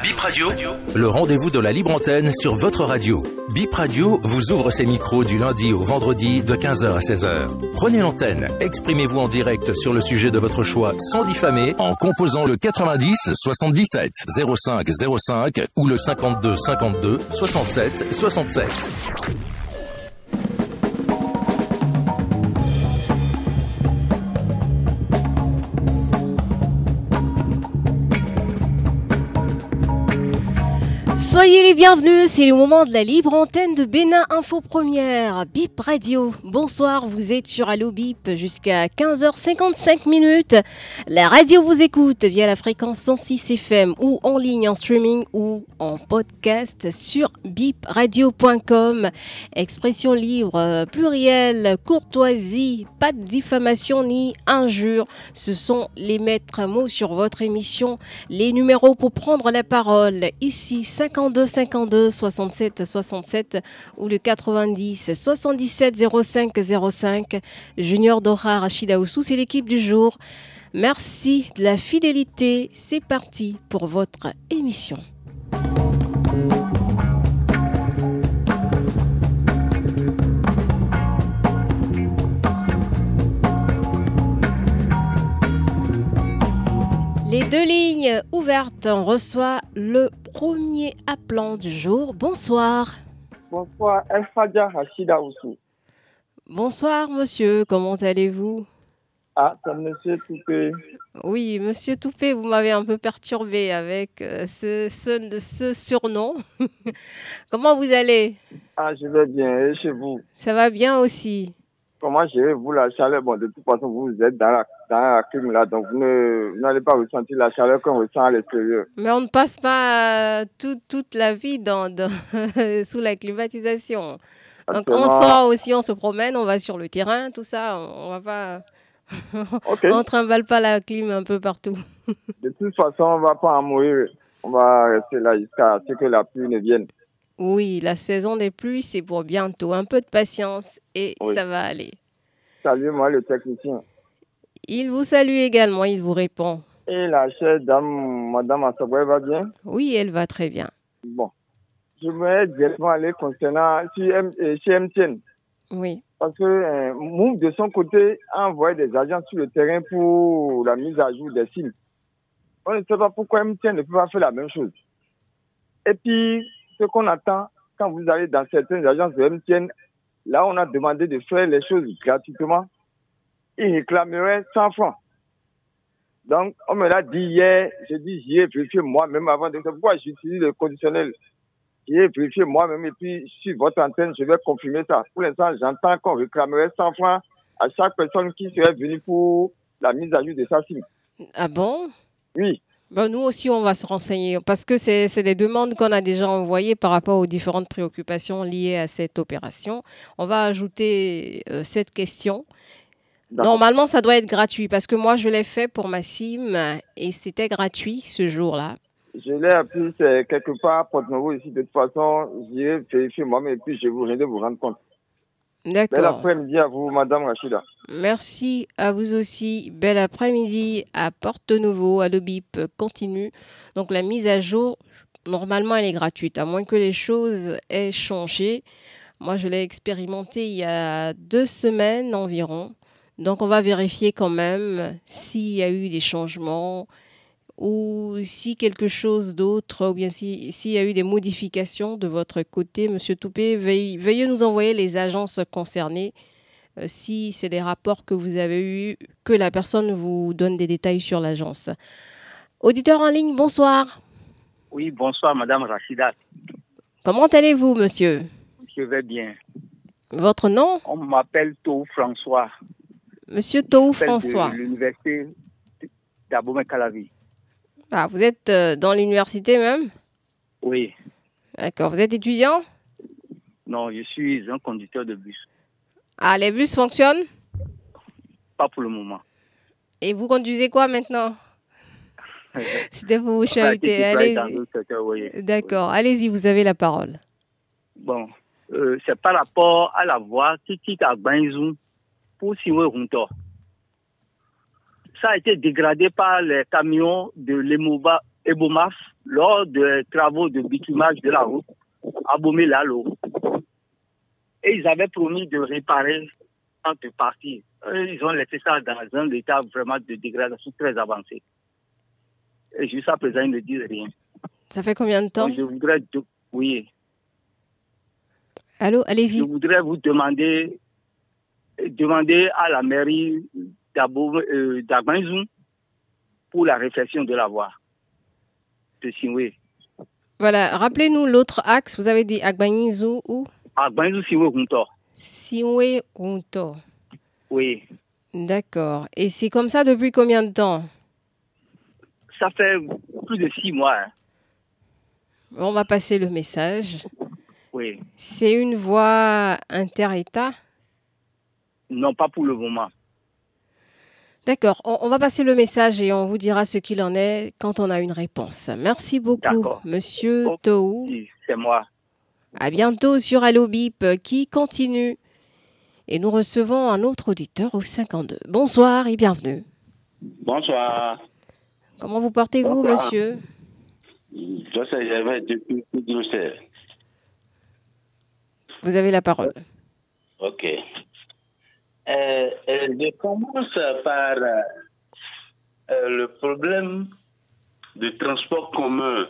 Bip Radio Le rendez-vous de la libre antenne sur votre radio. Bip Radio vous ouvre ses micros du lundi au vendredi de 15h à 16h. Prenez l'antenne, exprimez-vous en direct sur le sujet de votre choix sans diffamer en composant le 90 77 05 05 ou le 52 52 67 67. Soyez les bienvenus, c'est le moment de la libre antenne de Bénin Info Première, BIP Radio. Bonsoir, vous êtes sur Allo BIP jusqu'à 15h55 minutes. La radio vous écoute via la fréquence 106 FM ou en ligne en streaming ou en podcast sur bipradio.com. Expression libre, pluriel, courtoisie, pas de diffamation ni injure. Ce sont les maîtres mots sur votre émission. Les numéros pour prendre la parole. Ici 50 52 52 67 67 ou le 90 77 05 05. Junior Dora Rachida Oussou, c'est l'équipe du jour. Merci de la fidélité. C'est parti pour votre émission. Les deux lignes ouvertes, on reçoit le premier appelant du jour. Bonsoir. Bonsoir, Elfadia Hachida Oussou. Bonsoir, monsieur. Comment allez-vous? Ah, c'est monsieur Toupé. Oui, monsieur Toupé, vous m'avez un peu perturbé avec euh, ce, ce, ce surnom. Comment vous allez? Ah, je vais bien. Et chez vous? Ça va bien aussi. Comment gérez-vous la chaleur? Bon, de toute façon, vous êtes dans la, dans la clim là, donc vous n'allez pas ressentir la chaleur qu'on ressent à l'extérieur. Mais on ne passe pas euh, tout, toute la vie dans, dans sous la climatisation. Donc on sort aussi, on se promène, on va sur le terrain, tout ça, on, on va pas... Okay. on trimballe pas la clim un peu partout. de toute façon, on va pas en mourir. On va rester là jusqu'à ce que la pluie ne vienne. Oui, la saison des pluies, c'est pour bientôt. Un peu de patience et Oui. ça va aller. Salut-moi le technicien. Il vous salue également, il vous répond. Et la chère dame, madame Asaboué va bien? Oui, elle va très bien. Bon. Je vais directement aller concernant chez M- euh, MTN. Oui. Parce que euh, de son côté, a envoyé des agents sur le terrain pour la mise à jour des signes. On ne sait pas pourquoi MTN ne peut pas faire la même chose. Et puis, ce qu'on attend, quand vous allez dans certaines agences de MTN, là, on a demandé de faire les choses gratuitement. Ils réclameraient 100 francs. Donc, on me l'a dit hier, j'ai dit, j'y ai vérifié moi-même avant de... Pourquoi j'utilise le conditionnel. J'y ai vérifié moi-même et puis sur votre antenne, je vais confirmer ça. Pour l'instant, j'entends qu'on réclamerait 100 francs à chaque personne qui serait venue pour la mise à jour de sa SIM. Ah bon? Oui, Ben, Nous aussi, on va se renseigner parce que c'est c'est des demandes qu'on a déjà envoyées par rapport aux différentes préoccupations liées à cette opération. On va ajouter euh, cette question. Normalement, ça doit être gratuit parce que moi, je l'ai fait pour ma SIM et c'était gratuit ce jour-là. Je l'ai appris quelque part à Porte-Nouveau ici. De toute façon, j'irai vérifier moi-même et puis je vous de vous rendre compte. Bel D'accord. après-midi à vous, Madame Rachida. Merci à vous aussi. Bel après-midi à Porte Nouveau, à l'OBIP continue. Donc la mise à jour, normalement, elle est gratuite, à moins que les choses aient changé. Moi, je l'ai expérimenté il y a deux semaines environ. Donc on va vérifier quand même s'il y a eu des changements ou si quelque chose d'autre, ou bien si- s'il y a eu des modifications de votre côté. Monsieur Toupé, veuillez, veuillez nous envoyer les agences concernées euh, si c'est des rapports que vous avez eus, que la personne vous donne des détails sur l'agence. Auditeur en ligne, bonsoir. Oui, bonsoir Madame Rachida. Comment allez-vous, monsieur? Je vais bien. Votre nom? On m'appelle Tou François. Monsieur Tou François. L'université d'Abomey-Calavi. Ah, vous êtes euh, dans l'université même? Oui. D'accord. Vous êtes étudiant? Non, je suis un conducteur de bus. Ah, les bus fonctionnent? Pas pour le moment. Et vous conduisez quoi maintenant? C'était pour vous Enfin, qui chahuter. Allez. oui. D'accord. Allez-y, vous avez la parole. Bon, euh, c'est par rapport à la voie qui quitte à pour Siwe Ça a été dégradé par les camions de l'Emoba et Bomaf, lors des travaux de bitumage de la route, à Bomé-Lalo. Et ils avaient promis de réparer en de parties. Ils ont laissé ça dans un état vraiment de dégradation très avancé. Et jusqu'à présent, ils ne disent rien. Ça fait combien de temps Je voudrais... Oui. Allô, allez-y. Je voudrais vous demander, demander à la mairie euh, d'Agbanzou pour la réflexion de la voie de Sinwe. Voilà, rappelez-nous l'autre axe, vous avez dit Agbanzou ou Agbanzou Sinwe Hunto. Sinwe Hunto. Oui. D'accord. Et c'est comme ça depuis combien de temps? Ça fait plus de six mois. Hein. On va passer le message. Oui. C'est une voie inter-État? Non, pas pour le moment. D'accord, on, va passer le message et on vous dira ce qu'il en est quand on a une réponse. Merci beaucoup, monsieur Tou. C'est moi. À bientôt sur Allo Bip qui continue. Et nous recevons un autre auditeur au 52. Bonsoir et bienvenue. Bonsoir. Comment vous portez-vous, monsieur? Je sais, j'avais depuis Bruxelles. Vous avez la parole. Ok. Euh, euh, je commence par euh, le problème de transport commun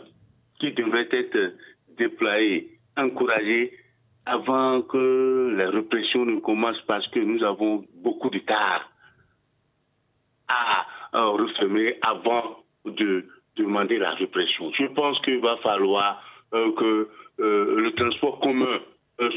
qui devrait être déployé, encouragé avant que la répression ne commence parce que nous avons beaucoup de tard à refermer avant de demander la répression. Je pense qu'il va falloir que le transport commun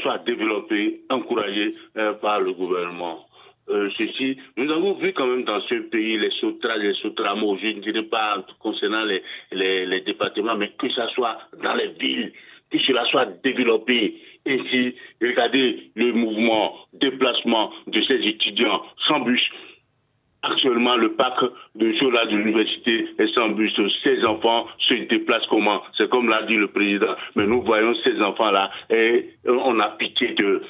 soit développé, encouragé par le gouvernement. Euh, ceci, nous avons vu quand même dans ce pays les sautrages, les sautramos, je ne dirais pas concernant les, les, départements, mais que ça soit dans les villes, que cela soit développé. Ainsi, regardez le mouvement, déplacement de ces étudiants sans bus. Actuellement, le parc de Chola de l'université est sans bus. Ces enfants se déplacent comment? C'est comme l'a dit le président. Mais nous voyons ces enfants-là et on a pitié de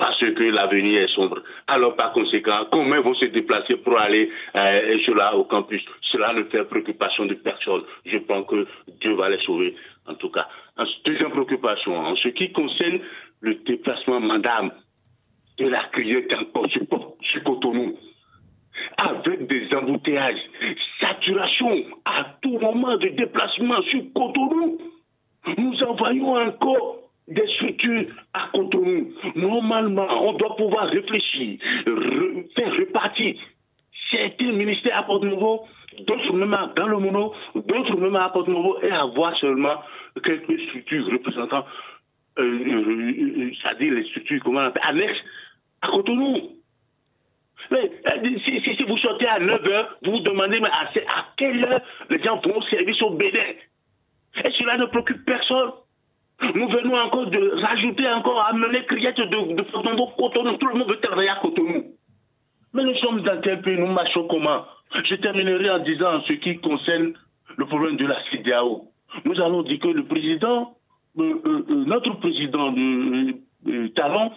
parce que l'avenir est sombre. Alors par conséquent, comment vont se déplacer pour aller euh, cela au campus? Cela ne fait préoccupation de personne. Je pense que Dieu va les sauver, en tout cas. deuxième préoccupation, en ce qui concerne le déplacement, madame, de la criette encore sur Cotonou, avec des embouteillages, saturation à tout moment de déplacement sur Cotonou, nous envoyons encore des structures à Cotonou. Normalement, on doit pouvoir réfléchir, faire repartir certains ministères à Porto-Nouveau, d'autres même dans le mono, d'autres même à Porto-Nouveau et avoir seulement quelques structures représentant, euh, euh, euh, c'est-à-dire les structures, comment annexes à Cotonou. Mais si, vous sortez à 9h, vous vous demandez à, à quelle heure les gens vont servir sur Bénin? Et cela ne préoccupe personne. Nous venons encore de rajouter encore, amener criette de, de Cotonou. Tout le monde veut travailler à Cotonou. Mais nous sommes dans quel pays, nous marchons comment? Je terminerai en disant ce qui concerne le problème de la CDAO. Nous allons dire que le président, euh, euh, euh, notre président de Talon,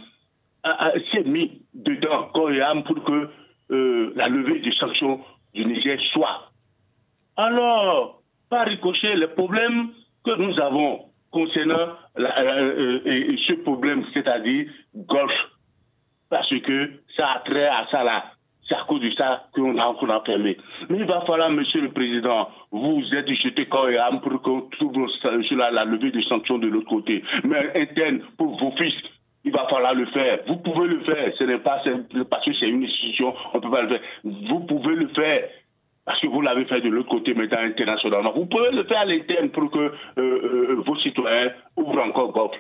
s'est mis dedans, corps et âme, pour que la levée des sanctions du Niger soit. Alors, par ricochet, les problèmes que nous avons concernant euh, euh, ce problème, c'est-à-dire Golf, parce que ça a trait à ça là. C'est à cause de ça qu'on a, qu'on a fermé. Mais il va falloir, Monsieur le Président, vous êtes jeté corps et âme pour que tout cela, la levée des sanctions de l'autre côté. Mais interne, pour vos fils, il va falloir le faire. Vous pouvez le faire. Ce n'est pas parce que c'est une institution, on ne peut pas le faire. Vous pouvez le faire. Parce que vous l'avez fait de l'autre côté, maintenant internationalement. Vous pouvez le faire à l'interne pour que euh, euh, vos citoyens ouvrent encore Golf.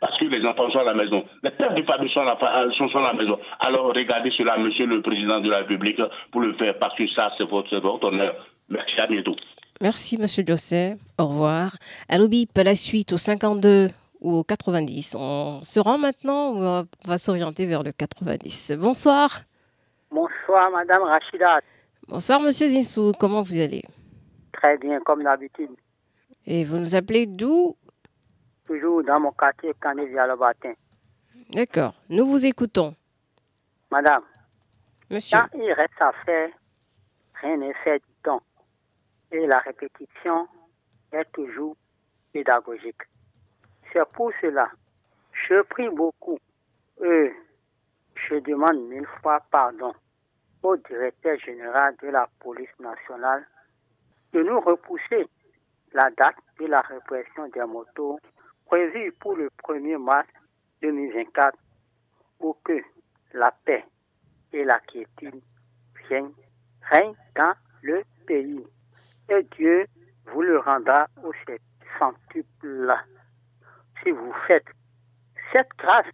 Parce que les enfants sont à la maison. Les pères de famille sont, à la maison. Alors regardez cela, monsieur le président de la République, pour le faire, parce que ça, c'est votre, votre honneur. Merci, à bientôt. Merci, monsieur Josset. Au revoir. Allo Bip, la suite au 52 ou au 90. On se rend maintenant ou on va s'orienter vers le 90 Bonsoir. Bonsoir, madame Rachida. Bonsoir, monsieur Zinsou. Comment vous allez? Très bien, comme d'habitude. Et vous nous appelez d'où? Toujours dans mon quartier, le matin. D'accord. Nous vous écoutons. Madame. Monsieur. Quand il reste à faire, rien n'est fait du temps. et la répétition est toujours pédagogique. C'est pour cela, je prie beaucoup et je demande mille fois pardon au directeur général de la police nationale de nous repousser la date de la répression des motos prévue pour le 1er mars 2024 pour que la paix et la quiétude viennent règnent dans le pays. Et Dieu vous le rendra au centuple si vous faites cette grâce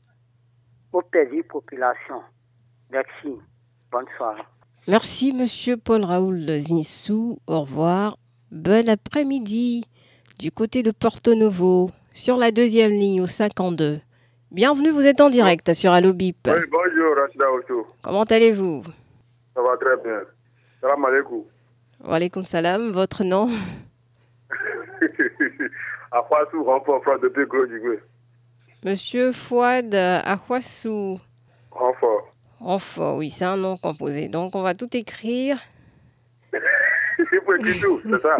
aux pays populations. Merci. Bonne soirée. Merci, monsieur Paul Raoul Zinsou. Au revoir. Bon après-midi du côté de Porto Novo, sur la deuxième ligne au 52. Bienvenue, vous êtes en direct sur Allo Bip. Oui, bonjour, Rachida Ocho. Comment allez-vous? Ça va très bien. Salam alaikum. Wa alaikum salam, votre nom? Akwasou, renfort, frère depuis Gros. Monsieur Fouad Akwasou. Renfort. Renfort, oui, c'est un nom composé. Donc on va tout écrire. Il faut écrire tout, c'est ça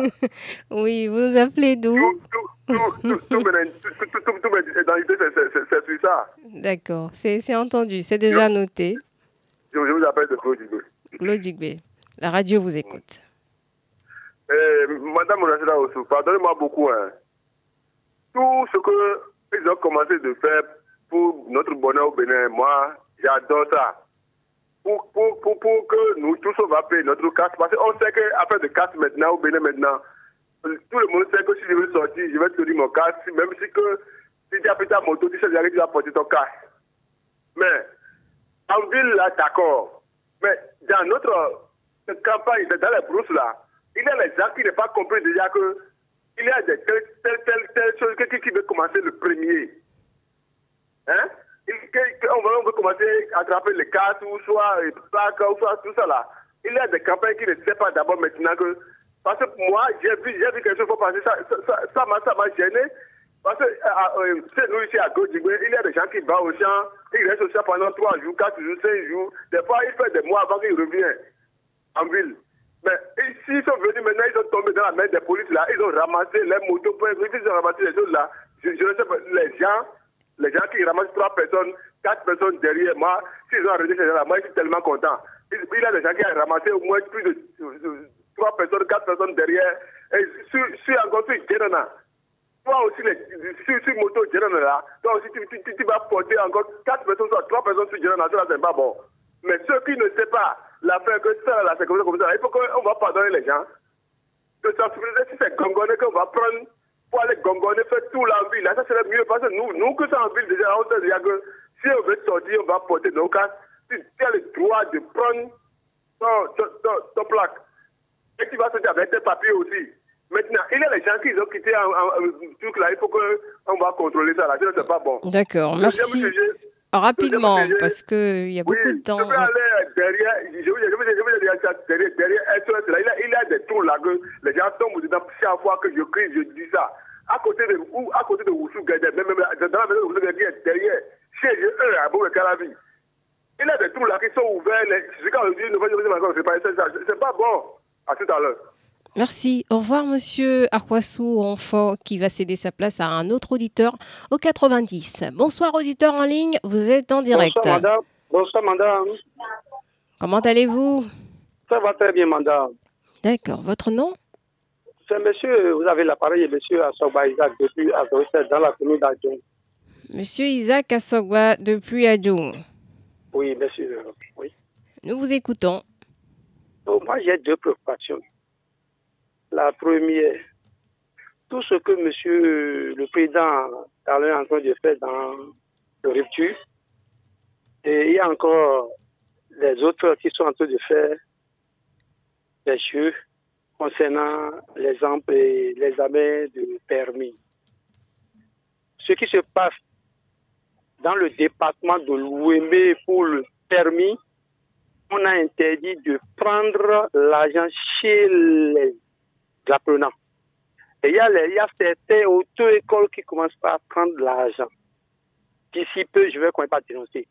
Oui, vous vous appelez d'où Tout, tout, c'est- c'est c'est- c'est ça. D'accord, c'est c'est entendu, c'est déjà noté. Je, vous appelle de Digwe. Claude la radio vous écoute. Eh, Madame Rachida Osso, pardonnez-moi beaucoup. Hein. Tout ce qu'ils ont commencé de faire pour notre bonheur au Bénin, moi, j'adore ça. Pour, pour, pour, pour que nous tous, on va payer notre casse. Parce qu'on sait qu'affaire de casse maintenant, au Bénin maintenant, tout le monde sait que si je veux sortir, je vais tenir mon casque, même si que si tu as pris ta moto, tu sais que tu vas porter ton casque. Mais en ville, là, d'accord. Mais dans notre campagne, dans les brousses, là, il y a les gens qui n'ont pas compris déjà que il y a des telles, telles, telles, qui veut commencer le premier. Hein? On, veut commencer à attraper les cartes ou soit les plaques ou soit tout ça là. Il y a des campagnes qui ne savent pas d'abord maintenant que. Parce que moi, j'ai vu, j'ai vu quelque chose passer, ça ça- m'a ça m'a gêné. Parce que euh, nous ici à Godjigwe, il y a des gens qui vont au champ, ils restent au champ pendant 3 jours, 4 jours, 5 jours. Des fois, il fait des mois avant qu'il revienne en ville. Mais ici, ils sont venus maintenant, ils sont tombés dans la main des polices là, ils ont ramassé les motos, ils ont ramassé les choses là. Je ne sais pas, les gens, les gens qui ramassent trois personnes, quatre personnes derrière moi, s'ils ont arrêté ces gens là, moi je suis tellement content. Il, y a des gens qui ont ramassé au moins plus de, de- trois personnes, quatre personnes derrière, et sur, sur encore sur Djenana. Toi aussi, les, sur, sur moto Djenana là, toi aussi tu, vas porter encore quatre personnes, soit trois personnes sur Djenana, ça c'est pas bon. Mais ceux qui ne savent pas l'affaire que ça là, c'est comme ça, comme ça, il faut va pardonner les gens de sensibiliser si c'est gongonné qu'on va prendre pour aller gongonner, faire tout la ville. Là, ça serait mieux parce que nous, nous que ça en ville déjà, on sait déjà que si on veut sortir, on va porter nos casques. Tu, tu as le droit de prendre ton, ton, ton, ton plaque. Et tu vas sortir avec tes papiers aussi. Maintenant, il y a les gens qui ont quitté un, un- un truc là, il faut qu'on va contrôler ça là, sinon c'est pas bon. D'accord, merci. sujet, Rapidement, sujet. parce qu'il y a oui, beaucoup de temps. je vais aller derrière, je je derrière, derrière SOS, là, il y a, il y a des trous là que les gens tombent dedans chaque fois que je crie, je dis ça. À côté de, ou à côté de Oussou Gade, même, même dans la maison de Gade, derrière, chez eux, à Boubé Calavi. Il y a des trous là qui sont ouverts, les, je quand je dis, c'est pas, c'est ça, c'est pas bon. À tout à l'heure. Merci. Au revoir, monsieur Akwasu Enfant, qui va céder sa place à un autre auditeur au 90. Bonsoir, auditeur en ligne. Vous êtes en direct. Bonsoir, madame. Bonsoir, madame. Comment allez-vous? Ça va très bien, madame. D'accord. Votre nom? C'est monsieur, vous avez l'appareil, monsieur Assoba Isaac, depuis Bruxelles, dans la commune d'Adjon. Monsieur Isaac Assogwa depuis Adjoum. Oui, monsieur. Oui. Nous vous écoutons. Donc, moi, j'ai deux préoccupations. La première, tout ce que monsieur le président est en train de faire dans le rupture, et il y a encore les autres qui sont en train de faire concernant les em- et les examens de permis. Ce qui se passe dans le département de l'Ouémé pour le permis, on a interdit de prendre l'argent chez les apprenants. Et il y y a certaines auto-écoles qui commencent à prendre l'argent. D'ici peu, je vais même pas dénoncer.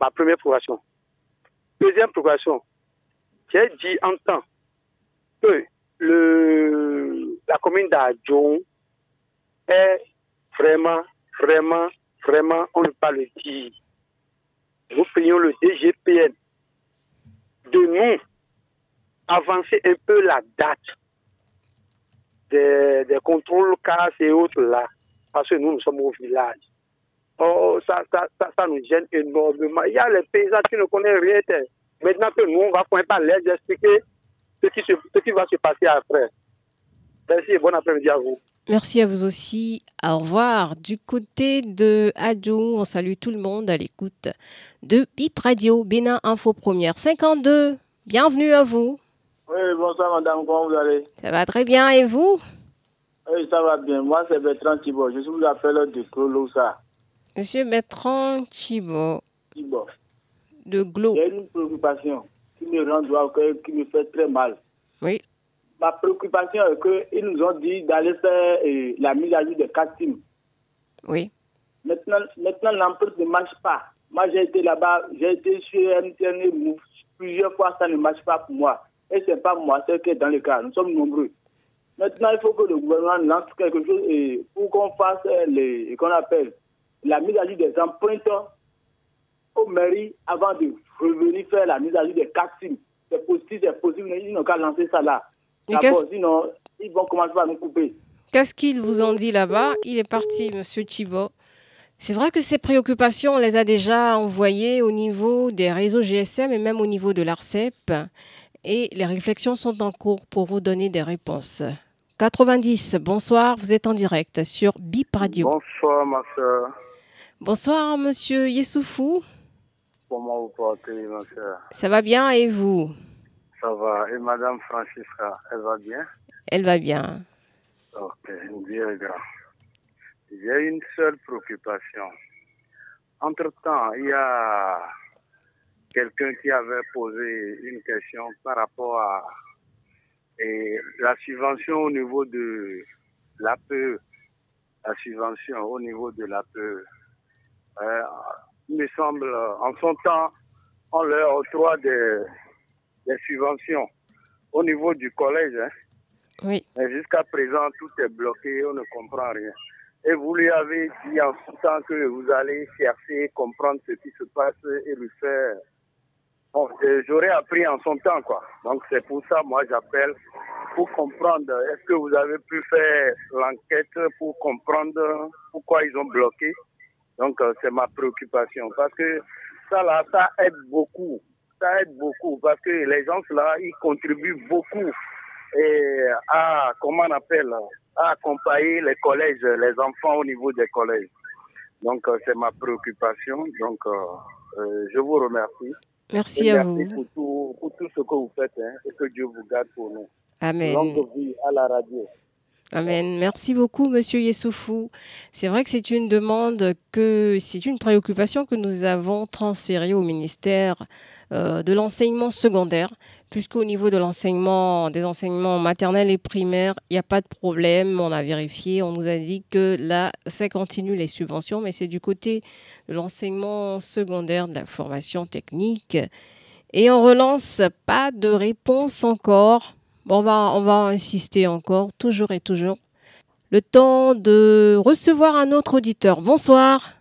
Ma première progression. Deuxième progression. J'ai dit en temps que la commune d'Adjon est vraiment, vraiment, vraiment, on ne peut pas le dire. Nous prions le DGPN de nous avancer un peu la date des, contrôles casse et autres là, parce que nous, nous sommes au village. Oh, ça, nous gêne énormément. Il y a les paysans qui ne connaissent rien. Maintenant que nous, on va pouvoir pas les expliquer ce qui, se, ce qui va se passer après. Merci et bon après-midi à vous. Merci à vous aussi. Au revoir. Du côté de Adjo, on salue tout le monde à l'écoute de Bip Radio, Bénin Info Première 52. Bienvenue à vous. Oui, bonsoir madame, comment vous allez? Ça va très bien et vous? Oui, ça va bien. Moi, c'est Bertrand Thibault. Je vous appelle de Colossa. Monsieur Bertrand Thibault. Thibault. De Glo. J'ai une préoccupation qui me rend droit qui me fait très mal. Oui. Ma préoccupation est qu'ils nous ont dit d'aller faire euh, la mise à jour des teams. Oui. Maintenant, maintenant l'empreinte ne marche pas. Moi, j'ai été là-bas, j'ai été sur MTN plusieurs fois, ça ne marche pas pour moi. Et ce n'est pas moi, c'est que dans le cas, nous sommes nombreux. Maintenant, il faut que le gouvernement lance quelque chose et pour qu'on fasse les, qu'on appelle la mise à jour des empreintes aux mairies avant de revenir faire la mise à jour des teams. C'est possible, c'est possible, ils n'ont qu'à lancer ça là. Sinon, ils vont commencer à nous couper. Qu'est-ce qu'ils vous ont dit là-bas? Il est parti, Monsieur Thibault. C'est vrai que ces préoccupations, on les a déjà envoyées au niveau des réseaux GSM et même au niveau de l'ARCEP. Et les réflexions sont en cours pour vous donner des réponses. 90, bonsoir, vous êtes en direct sur BIP Radio. Bonsoir, ma soeur. Bonsoir, monsieur Yessoufou. Comment vous portez, ma soeur Ça va bien et vous? Ça va. Et madame Francisca, elle va bien? Elle va bien. Ok, bien grand. J'ai une seule préoccupation. Entre-temps, il y a quelqu'un qui avait posé une question par rapport à et la subvention au niveau de l'APE, la subvention au niveau de l'APE. Euh, me semble, en son temps, on leur octroie des, des subventions au niveau du collège. Hein. Oui. Mais jusqu'à présent, tout est bloqué, on ne comprend rien. Et vous lui avez dit en son temps que vous allez chercher, comprendre ce qui se passe et lui faire. Bon, j'aurais appris en son temps, quoi. Donc c'est pour ça, moi, j'appelle pour comprendre. Est-ce que vous avez pu faire l'enquête pour comprendre pourquoi ils ont bloqué? Donc c'est ma préoccupation. Parce que ça, là, ça aide beaucoup. Ça aide beaucoup parce que les gens, là, ils contribuent beaucoup et à, comment on appelle, à accompagner les collèges, les enfants au niveau des collèges. Donc, euh, c'est ma préoccupation. Donc, euh, euh, je vous remercie. Merci Et à merci vous. Pour tout, pour tout ce que vous faites hein, et que Dieu vous garde pour nous. Amen. Longue vie à la radio. Amen. Merci beaucoup, Monsieur Yessoufou. C'est vrai que c'est une demande que c'est une préoccupation que nous avons transférée au ministère euh, de l'enseignement secondaire, puisqu'au niveau de l'enseignement, des enseignements maternels et primaires, il n'y a pas de problème. On a vérifié, on nous a dit que là, ça continue les subventions, mais c'est du côté de l'enseignement secondaire, de la formation technique. Et on relance, pas de réponse encore. Bon, on va, on va insister encore, toujours et toujours. Le temps de recevoir un autre auditeur. Bonsoir.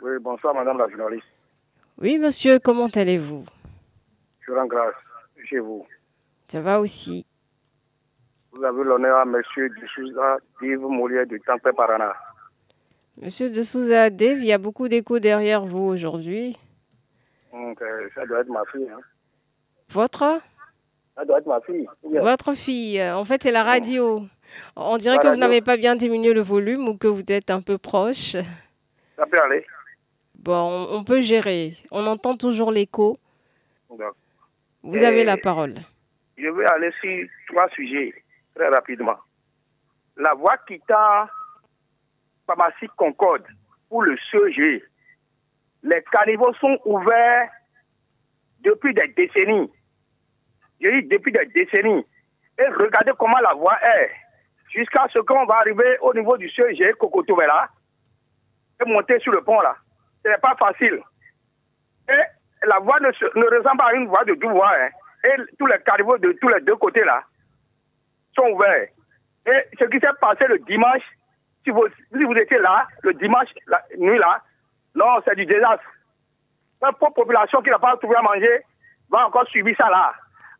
Oui, bonsoir Madame la journaliste. Oui, monsieur, comment allez-vous? Je rends grâce chez vous. Ça va aussi. Vous avez l'honneur à Monsieur Dissouza Div Moulier du Temple Parana. Monsieur de Souza Dave, il y a beaucoup d'écho derrière vous aujourd'hui. Donc, euh, ça doit être ma fille. Hein. Votre? Ça doit être ma fille. Votre fille. euh, En fait, c'est la radio. On dirait La que vous n'avez pas bien diminué le volume ou que vous êtes un peu proche. Ça peut aller. Bon, on peut gérer. On entend toujours l'écho. Vous avez la parole. je vais aller sur trois sujets très rapidement. La voie quittant pharmacie Concorde pour le CEG. Les caniveaux sont ouverts depuis des décennies. Je dis depuis des décennies. Et regardez comment la voie est. Jusqu'à ce qu'on va arriver au niveau du CEG Cocotovela et monter sur le pont là. Ce n'est pas facile. Et la voie ne, se- ne ressemble pas à une voie de deux voies. hein. Et tous les caniveaux de tous les deux côtés là sont ouverts. Et ce qui s'est passé le dimanche, si vous, si vous étiez là, le dimanche, la nuit là, non, c'est du désastre. La population qui n'a pas trouvé à manger va encore subir ça là.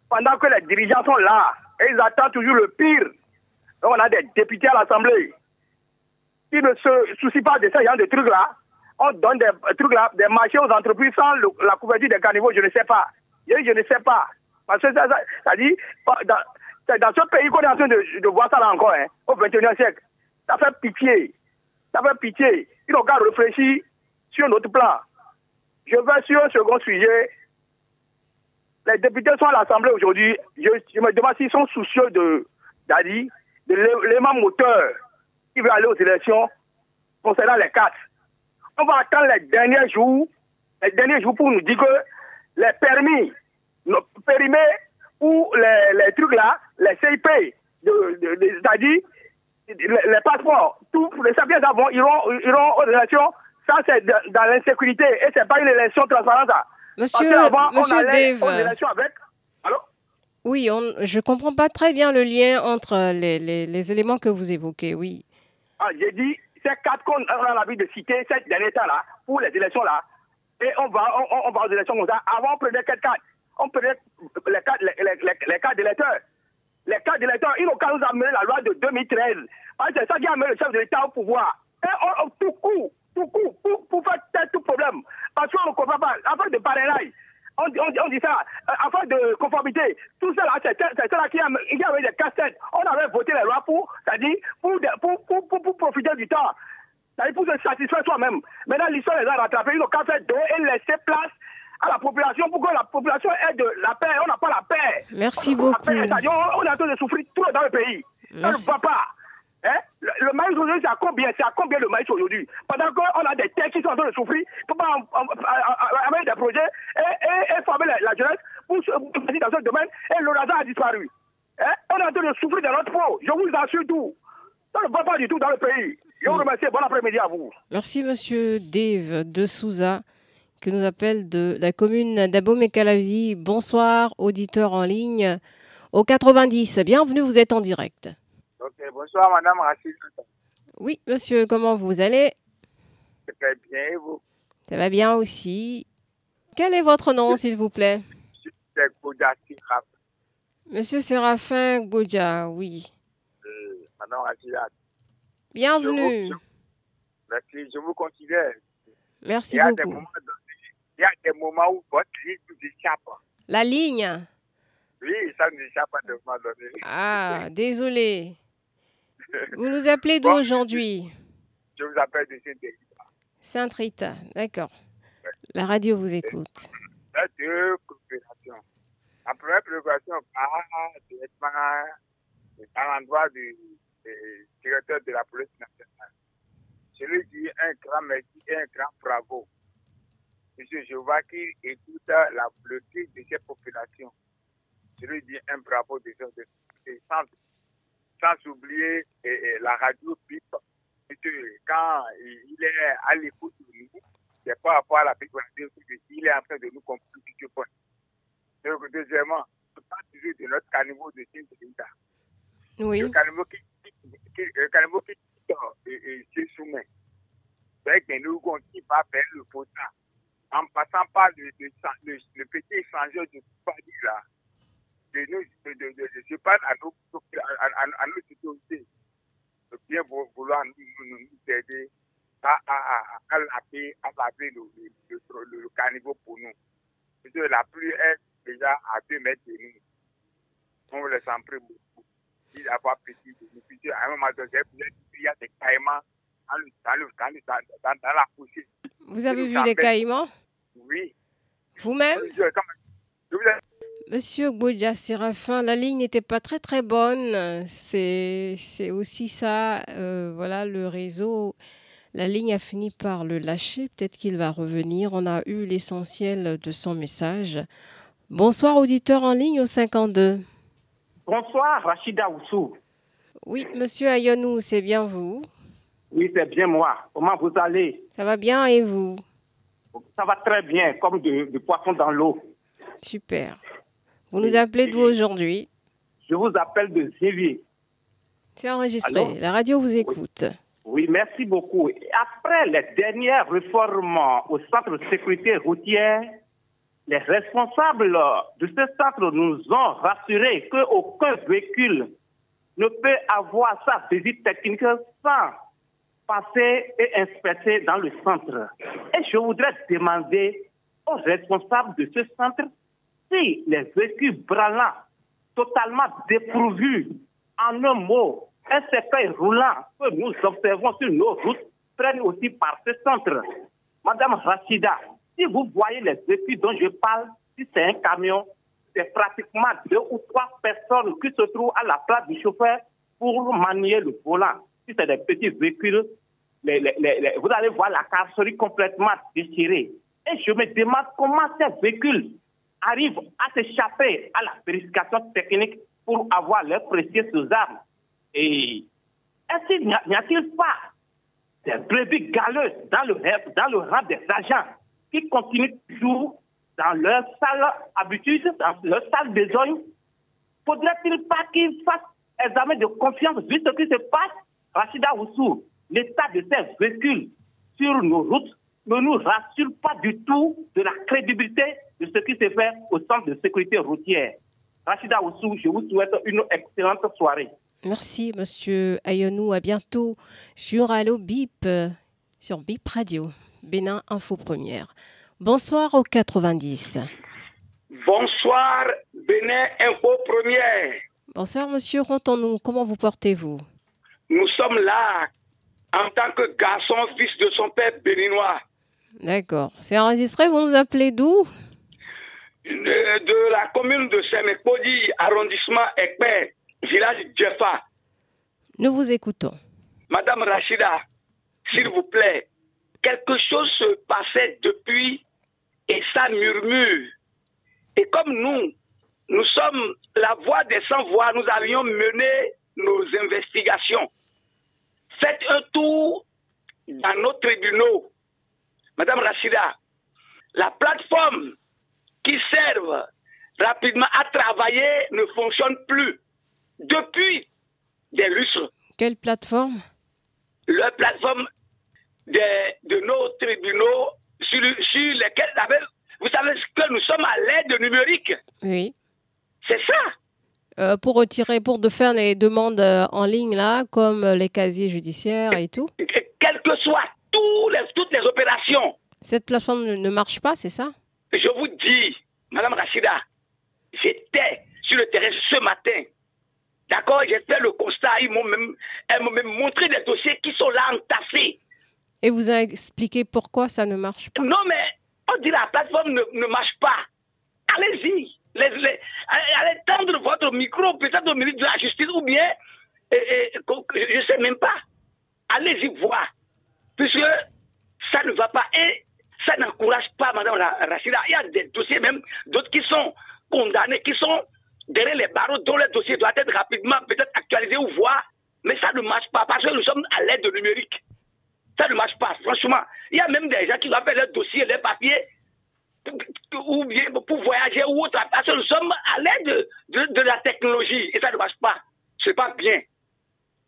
Pendant que les dirigeants sont là, et ils attendent toujours le pire. Donc on a des députés à l'Assemblée qui ne se soucient pas de ce genre de trucs là. On donne des trucs là, des marchés aux entreprises sans la couverture des caniveaux, je ne sais pas. Je, ne sais pas. Parce que ça, dit, dans, ce pays qu'on est en train de, voir ça là encore, hein, au 21e siècle. Ça fait pitié. Ça fait pitié. N'ont qu'à réfléchir sur notre plan. Je vais sur un second sujet. Les députés sont à l'Assemblée aujourd'hui. Je, me demande s'ils sont soucieux de, d'Adi, de l'é- l'élément moteur qui veut aller aux élections concernant les quatre. On va attendre les derniers jours, les derniers jours pour nous dire que les permis, nos périmés ou les, trucs là, les CIP, c'est-à-dire les, passeports, tous les sapiens d'avant iront, iront aux élections. Ça, c'est dans l'insécurité et c'est pas une élection transparente. Monsieur- Parce qu'avant, on Monsieur allait Dave. aux élections avec. Allô? Oui, on, je comprends pas très bien le lien entre les, les- les éléments que vous évoquez, oui. Ah, j'ai dit, ces quatre qu'on a l'habitude de citer ces derniers temps-là, pour les élections-là, et on va, on, on- va aux élections comme ça. Avant, on prenait quatre cartes. On prenait les cartes, les, les, les, les cartes d'électeurs. Les cartes d'électeurs, ils n'ont qu'à nous amener la loi de 2013. Parce que c'est ça qui a amené le chef de l'État au pouvoir. Et on, on- tout coup, tout coup, pour, pour faire tout problème. Parce qu'on ne comprend pas. Afin de parrainage, on, on, dit- on dit ça, euh, afin de conformité, tout ça là, c'est là qui a, qui a eu des cassettes. On avait voté les lois pour, c'est-à-dire, pour, de- pour, pour, pour, pour profiter du temps. C'est-à-dire pour se satisfaire soi-même. Maintenant, l'histoire les a rattrapés, ils n'ont qu'à faire dos et laisser place à la population pour que la population ait de la paix. On n'a pas la paix. Merci On beaucoup. la paix. C'est-à-dire, on, on est en train de souffrir trop dans le pays. Ça ne Merci. va pas. Hein? Le, le maïs aujourd'hui, c'est à combien C'est à combien le maïs aujourd'hui? Pendant qu'on a des terres qui sont en train de souffrir, pour pas en- en- en- en- amener des projets et, et, et former la, la jeunesse pour se dans ce domaine et le a disparu. Hein? On est en train de souffrir dans notre peau. Je vous assure tout. Ça ne va pas du tout dans le pays. Je vous remercie. Bon après-midi à vous. Merci, monsieur Dave de Souza, qui nous appelle de la commune d'Abomey-Calavi. Bonsoir, auditeur en ligne au 90. Bienvenue, vous êtes en direct. Ok, bonsoir Madame Rachid. Oui, monsieur, comment vous allez? Très bien, et vous? Ça va bien aussi. Quel est votre nom, s'il vous plaît? Monsieur Séraphin Goudja, oui. Euh, Madame Rachida. Bienvenue. Je vous, merci, je vous considère. Merci il, y a des beaucoup. moments, donnés- il y a des moments où votre ligne nous échappe. La ligne? Oui, ça nous échappe à des moments donnés. Ah, désolé. Vous nous appelez d'où Bon, aujourd'hui? Je vous appelle de saint Sainte-Rita, d'accord. La radio vous écoute. Il y a deux préoccupations. La première préoccupation part directement à l'endroit du, du directeur de la police nationale. Je lui dis un grand merci et un grand bravo. Monsieur Jéhovah qui écoute la, le cri de ces populations. Je lui dis un bravo de, de, de- sans, sans oublier la radio PIP. Parce que Quand il est à l'écoute de nous, c'est par rapport à la radio qu'il est en train de nous comprendre ce point. Donc, deuxièmement, on parle toujours de notre caniveau de Saint-Denis. Oui. Le caniveau qui, qui, qui- le caniveau qui euh, euh, se soumet. C'est que nous, on qui va faire le potin. En passant par le, le, le, le petit échangeur de Paris là, de nous, de, de, de, de, je parle à nos, à, à, à nos autorités de bien vou- vouloir nous, nous, nous aider à, à, à, à laver, à laver le, le, le, caniveau pour nous. Parce que la pluie est déjà à 2 mètres de nous. On laisse en prie beaucoup. Il avoir petit de nous. À un moment donné, il y a des caïmans dans, le- dans, le- dans, la poussière. Vous avez vu les caïmans? Oui. Vous-même? Monsieur Boudja Séraphin, la ligne n'était pas très très bonne. C'est c'est aussi ça. euh, voilà, le réseau, la ligne a fini par le lâcher. Peut-être qu'il va revenir. On a eu l'essentiel de son message. Bonsoir, auditeur en ligne au 52. Bonsoir, Rachida Oussou. Oui, monsieur Ayonou, c'est bien vous? Oui, c'est bien moi. Comment vous allez? Ça va bien et vous? Ça va très bien, comme du, du poisson dans l'eau. Super. Vous nous appelez d'où aujourd'hui Je vous appelle de Zévier. C'est enregistré. La radio vous écoute. Oui. merci beaucoup. Après les dernières réformes au centre de sécurité routière, les responsables de ce centre nous ont rassuré qu'aucun véhicule ne peut avoir sa visite technique sans passer et inspecter dans le centre. Et je voudrais demander aux responsables de ce centre si les véhicules branlants, totalement dépourvus, en un mot, un cercueil roulant que nous observons sur nos routes, prennent aussi par ce centre. Madame Rachida, si vous voyez les véhicules dont je parle, si c'est un camion, c'est pratiquement deux ou trois personnes qui se trouvent à la place du chauffeur pour manier le volant. Si c'est des petits véhicules, vous allez voir la carrosserie complètement déchirée. Et je me demande comment ces véhicules arrivent à s'échapper à la vérification technique pour avoir leurs précieuses armes. Et est-ce qu'il n'y a-t-il pas des brebis galeuses dans le, dans le rang des agents qui continuent toujours dans leur salle habitude, dans leur salle besogne? Faudrait-il pas qu'ils fassent examen de confiance vu ce qui se passe? Rachida Oussou, l'état de ces véhicules sur nos routes ne nous rassure pas du tout de la crédibilité de ce qui se fait au centre de sécurité routière. Rachida Oussou, je vous souhaite une excellente soirée. Merci, monsieur Ayonou. À bientôt sur Allo Bip, sur Bip Radio, Bénin Info Première. Bonsoir au 90. Bonsoir, Bénin Info Première. Bonsoir, monsieur Rontons-nous. Comment vous portez-vous? Nous sommes là en tant que garçon, fils de son père béninois. D'accord. C'est enregistré, vous nous appelez d'où? De, la commune de Sémékpodi, arrondissement Ekpe, village Djefa. Nous vous écoutons. Madame Rachida, s'il vous plaît, quelque chose se passait depuis et ça murmure. Et comme nous, nous sommes la voix des sans-voix, nous avions mené nos investigations. Faites un tour dans nos tribunaux Madame Rachida, la plateforme qui serve rapidement à travailler ne fonctionne plus depuis des lustres. Quelle plateforme? La plateforme de, nos tribunaux sur, lesquels vous savez que nous sommes à l'aide numérique? Oui. C'est ça. Euh, pour retirer, pour de faire les demandes euh, en ligne là, comme les casiers judiciaires et tout? Quel que soit toutes les opérations. Cette plateforme ne marche pas, c'est ça? Je vous dis, Madame Rachida, j'étais sur le terrain ce matin. D'accord J'ai fait le constat. Ils m'ont même, même montré des dossiers qui sont là entassés. Et vous avez expliqué pourquoi ça ne marche pas? Non, mais on dit la plateforme ne, marche pas. Allez-y. allez tendre votre micro, peut-être au ministre de la Justice, ou bien, je ne sais même pas. Allez-y voir puisque ça ne va pas. Et ça n'encourage pas Madame Rachida. Il y a des dossiers même, d'autres qui sont condamnés, qui sont derrière les barreaux, dont les dossiers doivent être rapidement peut-être actualisés ou voir. Mais ça ne marche pas parce que nous sommes à l'aide de numérique. Ça ne marche pas, franchement. Il y a même des gens qui doivent faire leurs dossiers, leurs papiers, ou bien pour voyager ou autre, parce que nous sommes à l'aide de, la technologie et ça ne marche pas. Ce n'est pas bien.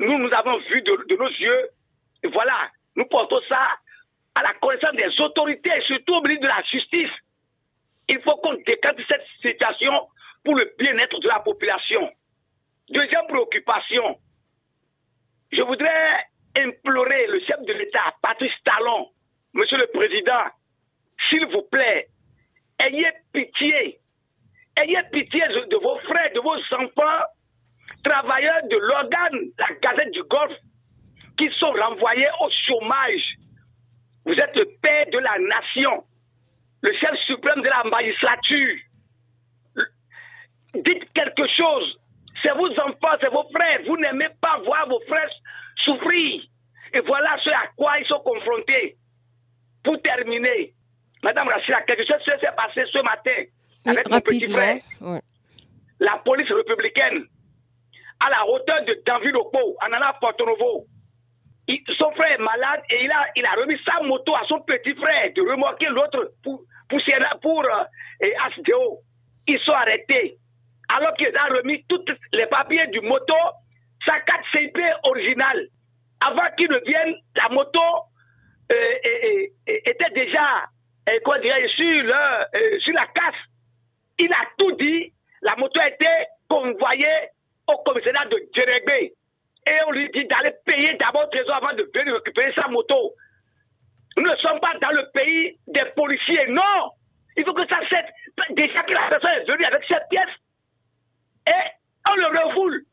Nous, nous avons vu de, de nos yeux, et voilà, nous portons ça à la connaissance des autorités et surtout au ministre de la Justice. Il faut qu'on décante cette situation pour le bien-être de la population. Deuxième préoccupation, je voudrais implorer le chef de l'État, Patrice Talon, Monsieur le Président, s'il vous plaît, ayez pitié, ayez pitié de vos frères, de vos enfants, travailleurs de l'organe, la Gazette du Golfe, qui sont renvoyés au chômage. Vous êtes le père de la nation, le chef suprême de la magistrature. Dites quelque chose. C'est vos enfants, c'est vos frères. Vous n'aimez pas voir vos frères souffrir. Et voilà ce à quoi ils sont confrontés. Pour terminer, Madame Rachida, quelque chose s'est passé ce matin avec mon petit frère. La police républicaine, à la hauteur de Danville-Opo, en allant à Porto Novo, son frère est malade et il a, il a remis sa moto à son petit frère de remorquer l'autre pour, pour, pour euh, Ils sont arrêtés. Alors qu'il a remis tous les papiers du moto sa carte CIP originale. Avant qu'il ne vienne, la moto euh, était déjà dire, sur, le, sur la casse. Il a tout dit. La moto a été convoyée au commissariat de Djerebé. Et on lui dit d'aller payer d'abord le trésor avant de venir récupérer sa moto. Nous ne sommes pas dans le pays des policiers, non. Il faut que ça cesse. Déjà que la personne est venue avec cette pièce, et on le refoule.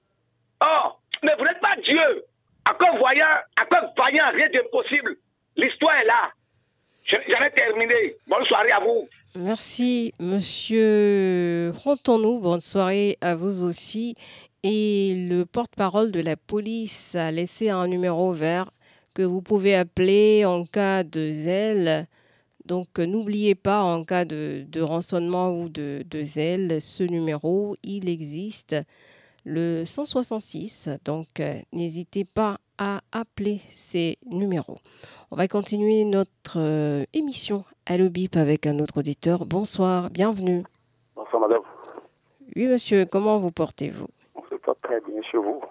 Oh, mais vous n'êtes pas Dieu. À quoi voyant, à quoi voyant, rien d'impossible. L'histoire est là. J'en ai terminé. Bonne soirée à vous. Merci, monsieur Fronton-nous. Bonne soirée à vous aussi. Et le porte-parole de la police a laissé un numéro vert que vous pouvez appeler en cas de zèle. Donc n'oubliez pas en cas de, rançonnement ou de, de, zèle, ce numéro, il existe, le 166. Donc euh, n'hésitez pas à appeler ces numéros. On va continuer notre euh, émission à Bip avec un autre auditeur. Bonsoir, bienvenue. Bonsoir madame. Oui monsieur, comment vous portez-vous? Très bien chez vous.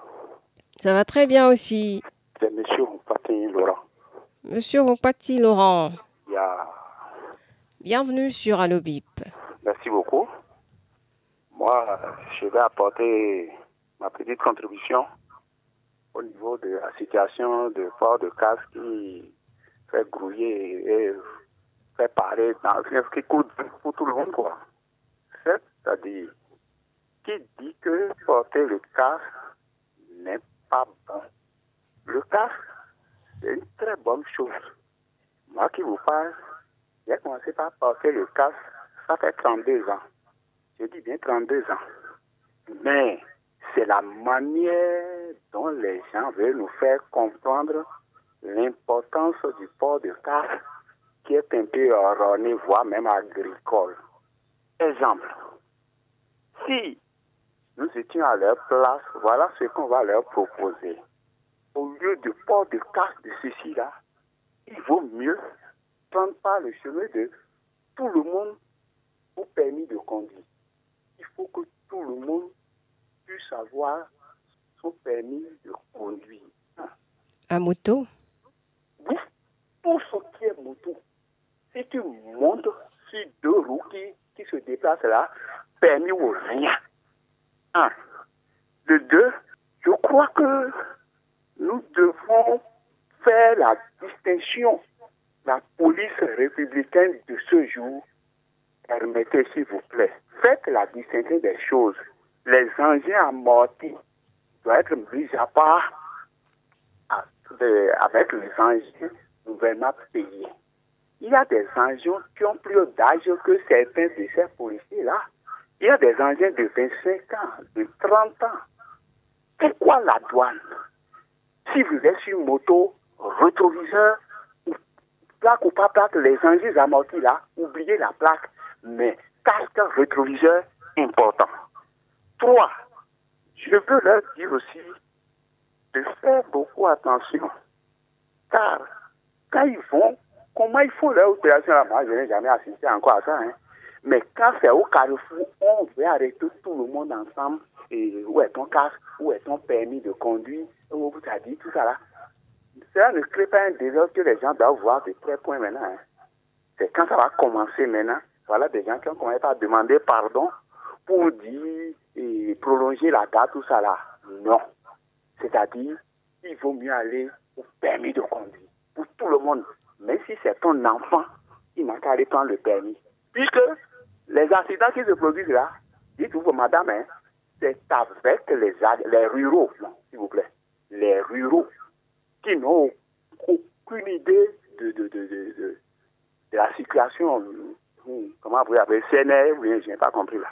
Ça va très bien aussi. C'est monsieur Mpati Laurent. Monsieur Mpati Laurent. Yeah. Bienvenue sur Allo Bip. Merci beaucoup. Moi, je vais apporter ma petite contribution au niveau de la situation de port de casque qui fait grouiller et fait parler dans ce qui coûte pour tout le monde, quoi. C'est-à-dire, qui dit que porter le casque n'est pas bon. Le casque, c'est une très bonne chose. Moi qui vous parle, j'ai commencé par porter le casque, ça fait 32 ans. Je dis bien 32 ans. Mais c'est la manière dont les gens veulent nous faire comprendre l'importance du port de casque qui est un peu erroné, voire même agricole. Exemple, si nous étions à leur place, voilà ce qu'on va leur proposer. Au lieu du port de casque de ceci-là, il vaut mieux prendre pas le chemin de tout le monde au permis de conduire. Il faut que tout le monde puisse avoir son permis de conduire. À moto? Oui, pour ce qui est moto, si tu montes sur deux roues qui, qui se déplacent là, permis ou rien. Un. De deux, je crois que nous devons faire la distinction. La police républicaine de ce jour, permettez s'il vous plaît, faites la distinction des choses. Les engins amortis doivent être mis à part avec les engins nouvellement payés. Il y a des engins qui ont plus d'âge que certains de ces policiers-là. Il y a des engins de 25 ans, de 30 ans. Pourquoi la douane? Si vous êtes sur une moto, rétroviseur, plaque ou pas plaque, les engins amortis là, oubliez la plaque, mais casque rétroviseur important. Trois, je veux leur dire aussi de faire beaucoup attention, car quand ils vont, comment ils font leur opération là, moi je n'ai jamais assisté encore à ça, hein. Mais quand c'est au carrefour, on veut arrêter tout le monde ensemble, et où est ton casque, où est ton permis de conduire, où vous a dit tout ça là? Ça ne crée pas un désordre que les gens doivent voir de très point maintenant. Hein. C'est quand ça va commencer maintenant, voilà des gens qui ont commencé à demander pardon pour dire et prolonger la date, tout ça là. Non. C'est-à-dire, il vaut mieux aller au permis de conduire pour tout le monde. Même si c'est ton enfant, il n'a qu'à aller prendre le permis. Puisque les accidents qui se produisent là, dites-vous, madame, hein, c'est avec les, les ruraux, s'il vous plaît, les ruraux qui n'ont aucune idée de, de, de, de, la situation, hmm, comment vous appelez, CNR, oui, je n'ai pas compris là.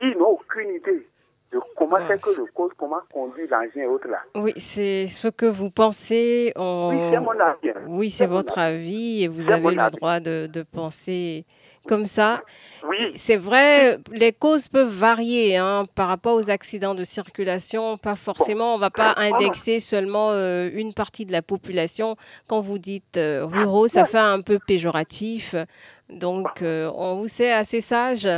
Ils n'ont aucune idée de comment c'est que le cause, comment conduit l'engin et autres là. Oui, c'est ce que vous pensez. Oui, c'est mon avis. Hein. Oui, c'est votre avis et vous avez le droit de, de, penser comme ça. Oui. C'est vrai, les causes peuvent varier hein, par rapport aux accidents de circulation. Pas forcément, on ne va pas indexer seulement euh, une partie de la population. Quand vous dites euh, ruraux, ça fait un peu péjoratif. Donc, euh, on vous sait assez sage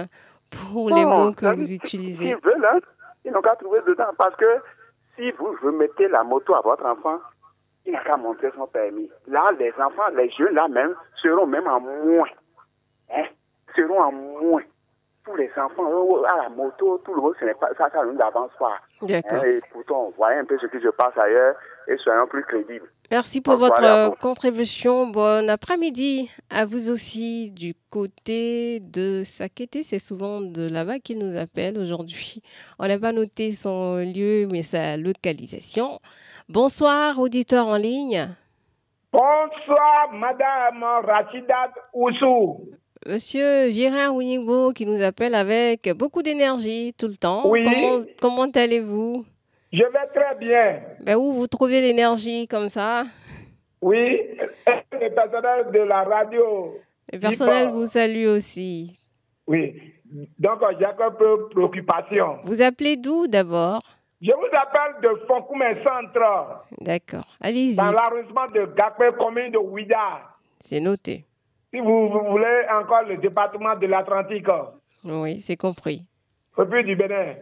pour les mots que vous utilisez. Ils veulent, ils n'ont qu'à trouver dedans. Parce que si vous remettez la moto à votre enfant, il n'a qu'à montrer son permis. Là, les enfants, les jeunes là même, seront même en moins. Hein? Seront en moins. Tous les enfants à la moto, tout le monde, ce n'est pas, ça, ça ne nous avance pas. D'accord. Hein, Et pourtant, voyez un peu ce qui se passe ailleurs et soyons plus crédibles. Merci pour votre euh, contribution. Bon après-midi à vous aussi du côté de Sakété. C'est souvent de là-bas qu'il nous appelle aujourd'hui. On n'a pas noté son lieu, mais sa localisation. Bonsoir, auditeur en ligne. Bonsoir, Madame Rachidat Oussou. Monsieur Virin Winigbo qui nous appelle avec beaucoup d'énergie tout le temps. Oui. Comment, comment allez-vous? Je vais très bien. ben, Où vous trouvez l'énergie comme ça? Oui, le personnel de la radio. Le personnel vous salue aussi. Oui, donc j'ai un peu de préoccupation. Vous appelez d'où d'abord? Je vous appelle de Fonkoumé Centre, D'accord. Allez-y. dans l'arrondissement de Gakpe, commune de Ouida. C'est noté. Si vous, vous voulez encore le département de l'Atlantique, Oui, c'est compris. République du Bénin.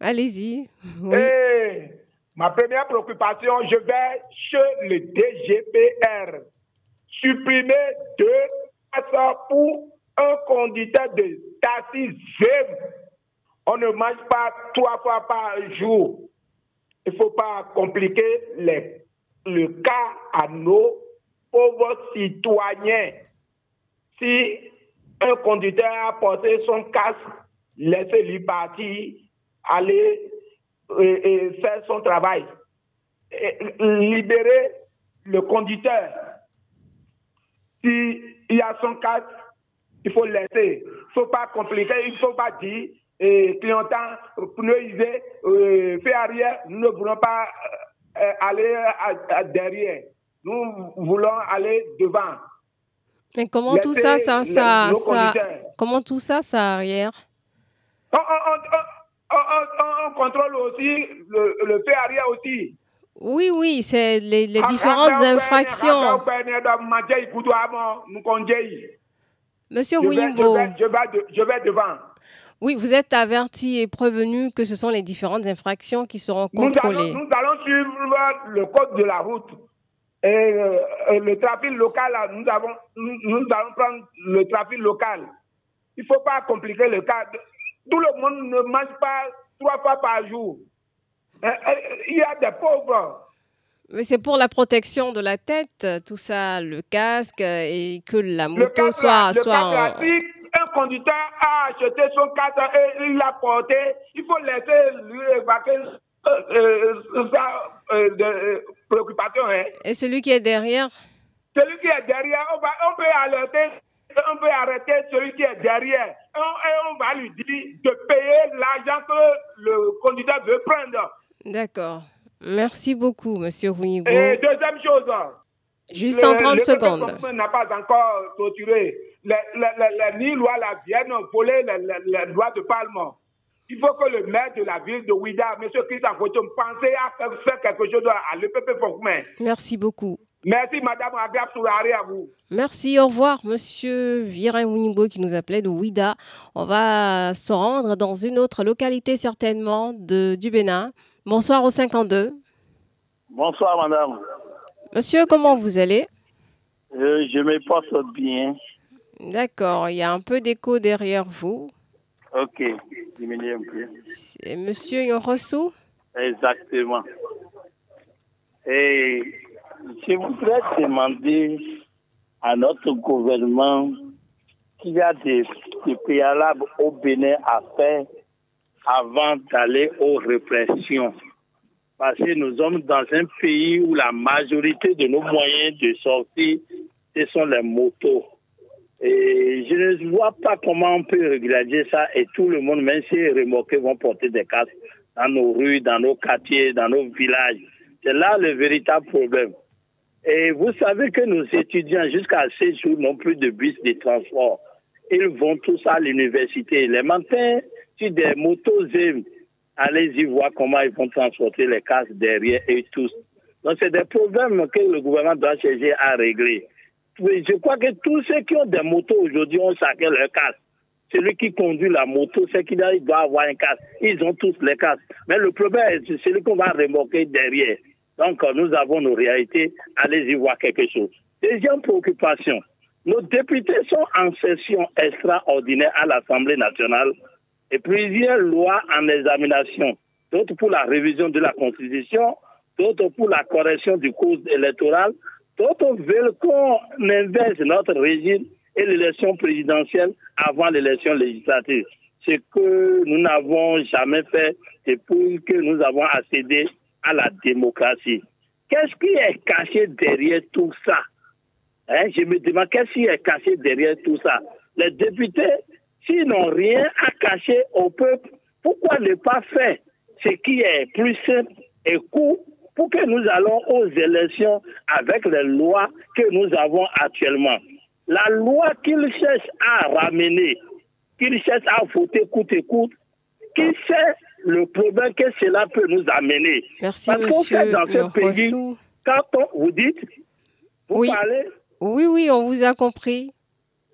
Allez-y. Oui. Et ma première préoccupation, je vais chez le DGPR supprimer deux places pour un conducteur de taxi ZEM. On ne mange pas trois fois par jour. Il ne faut pas compliquer les- le cas à nos pauvres citoyens. Si un conducteur a porté son casque, laissez-lui partir, aller et, et faire son travail. Et libérer le conducteur. S'il y a son casque, il faut laisser. Il ne faut pas compliquer, il ne faut pas dire, et clientant, pneu usé, euh, fait arrière, nous ne voulons pas euh, aller derrière. Nous voulons aller devant. Mais comment tout ça, ça, ça, ça- comment tout ça, ça arrière? On, on- on- on- on- on contrôle aussi le, le fait arrière aussi. Oui, oui, c'est les, les différentes infractions. Monsieur je, Wimbo, vais, je, vais de- je vais devant. oui, vous êtes averti et prévenu que ce sont les différentes infractions qui seront Nous allons, contrôlées. nous allons suivre le code de la route. Et euh, euh, le trafic local, là, nous, avons, nous, nous allons prendre le trafic local. Il ne faut pas compliquer le cas. Tout le monde ne mange pas trois fois par jour. Euh, euh, Il y a des pauvres. Mais c'est pour la protection de la tête, tout ça, le casque et que la Le moto soit, le soit un conducteur a acheté son cadre et il l'a porté. Il faut laisser lui évacuer euh, euh, sa euh, de, préoccupation. Hein. Et celui qui est derrière? Celui qui est derrière, on, va, on peut alerter, on peut arrêter celui qui est derrière. Et on, et on va lui dire de payer l'argent que le conducteur veut prendre. D'accord. Merci beaucoup, Monsieur Wimbo. Et deuxième chose, Juste en 30 le secondes. peuple n'a pas encore torturé. Les, les, les, les, ni loi la vienne voler les, les, les lois de Parlement. Il faut que le maire de la ville de Ouida, M. Christian Kochom, pense à faire, faire quelque chose à l'EPP Fonkmen. Merci beaucoup. Merci, Madame Agrab Sourari, à vous. Merci, au revoir, Monsieur Virin Wimbo qui nous appelait de Ouida. On va se rendre dans une autre localité certainement de, du Bénin. Bonsoir au 52. Bonsoir, madame. Monsieur, comment vous allez? Euh, je me porte bien. D'accord, il y a un peu d'écho derrière vous. Ok, diminuez un peu. C'est Monsieur Yorosu Exactement. Et je voudrais demander à notre gouvernement qu'il y a des, des préalables au Bénin à faire avant d'aller aux répressions. Parce que nous sommes dans un pays où la majorité de nos moyens de sortie, ce sont les motos. Et je ne vois pas comment on peut régulariser ça et tout le monde, même si les remorqués vont porter des casques dans nos rues, dans nos quartiers, dans nos villages. C'est là le véritable problème. Et vous savez que nos étudiants, jusqu'à ces jours, n'ont plus de bus de transport. Ils vont tous à l'université. Les matins, sur des motos allez-y voir comment ils vont transporter les casques derrière et tous. Donc, c'est des problèmes que le gouvernement doit chercher à régler. Je crois que tous ceux qui ont des motos aujourd'hui ont saqué leur casque. celui qui conduit la moto, c'est qu'il doit avoir un casque. Ils ont tous les casques. Mais le problème, c'est celui qu'on va remorquer derrière. Donc, nous avons nos réalités. Allez-y voir quelque chose. Deuxième préoccupation. Nos députés sont en session extraordinaire à l'Assemblée nationale et plusieurs lois en examination, d'autres pour la révision de la Constitution, d'autres pour la correction du code électoral, d'autres veulent qu'on inverse notre régime et l'élection présidentielle avant l'élection législative. Ce que nous n'avons jamais fait depuis que nous avons accédé à la démocratie. Qu'est-ce qui est caché derrière tout ça? Hein? Je me demande qu'est-ce qui est caché derrière tout ça? Les députés, s'ils n'ont rien à cacher au peuple, pourquoi ne pas faire ce qui est plus simple et court pour que nous allons aux élections avec les lois que nous avons actuellement la loi qu'il cherche à ramener, qu'il cherche à voter coûte et coûte, qui sait le problème que cela peut nous amener. Merci, Parce monsieur dans ce pays, quand on, vous dites, vous oui. parlez Oui, oui, on vous a compris.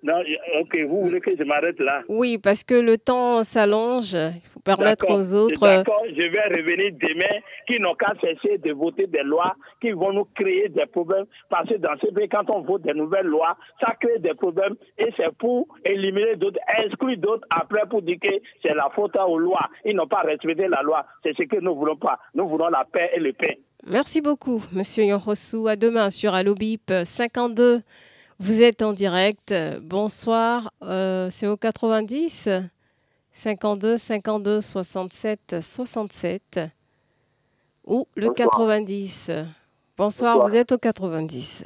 Non, ok, vous voulez que je m'arrête là? Oui, parce que le temps s'allonge. Il faut permettre aux autres. D'accord, je vais revenir demain qui n'ont qu'à cesser de voter des lois qui vont nous créer des problèmes. Parce que dans ce pays, quand on vote des nouvelles lois, ça crée des problèmes et c'est pour éliminer d'autres, exclure d'autres après pour dire que c'est la faute aux lois. Ils n'ont pas respecté la loi. C'est ce que nous ne voulons pas. Nous voulons la paix et le paix. Merci beaucoup, Monsieur Yonrossou. À demain sur Allobip 52. Vous êtes en direct. Bonsoir. Euh, c'est au 90 52 52 67 67 ou le 90. Bonsoir, vous êtes au 90.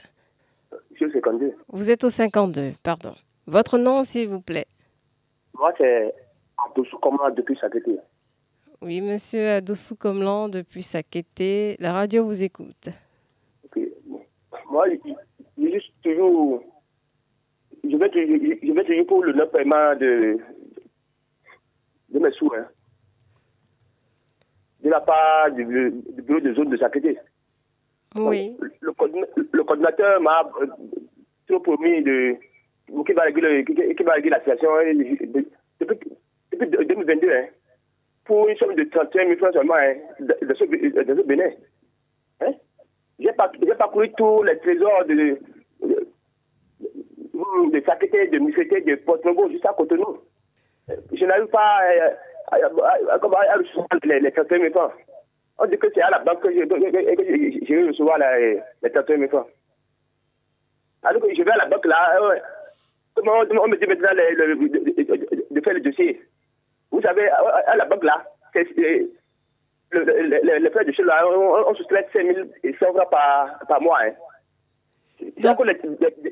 Je suis 52. Vous êtes au 52, pardon. Votre nom, s'il vous plaît. Moi, c'est Adoussou Komlan depuis Sakété. Oui, monsieur Adoussou Komlan depuis Sakété. La radio vous écoute. Moi, juste toujours. Je vais, je vais toujours pour le non paiement de, de mes sous. Hein. De la part du, du bureau de zone de Sakété. Oui. Le, le coordinateur m'a euh, trop promis de. qui va régler, qui, va régler la situation hein, depuis, depuis 2022. Hein, pour une somme de 31 000 francs seulement hein, de, de, ce, de ce Bénin. Hein? J'ai parcouru tous les trésors de, de, de Sakété, de Missété, de Porte-Novo jusqu'à Cotonou. Je n'arrive pas à, à, à, à recevoir les, les 31 000 francs. On dit que c'est à la banque que je, je, vais recevoir les, les 31 000 francs. Alors que je vais à la banque là, comment on me dit maintenant le, le, de, de, faire le dossier Vous savez, à, la banque là, c'est le, le, le, frais de chez là, on, on soustrait 5 100 francs par, par mois. Hein. Donc, les,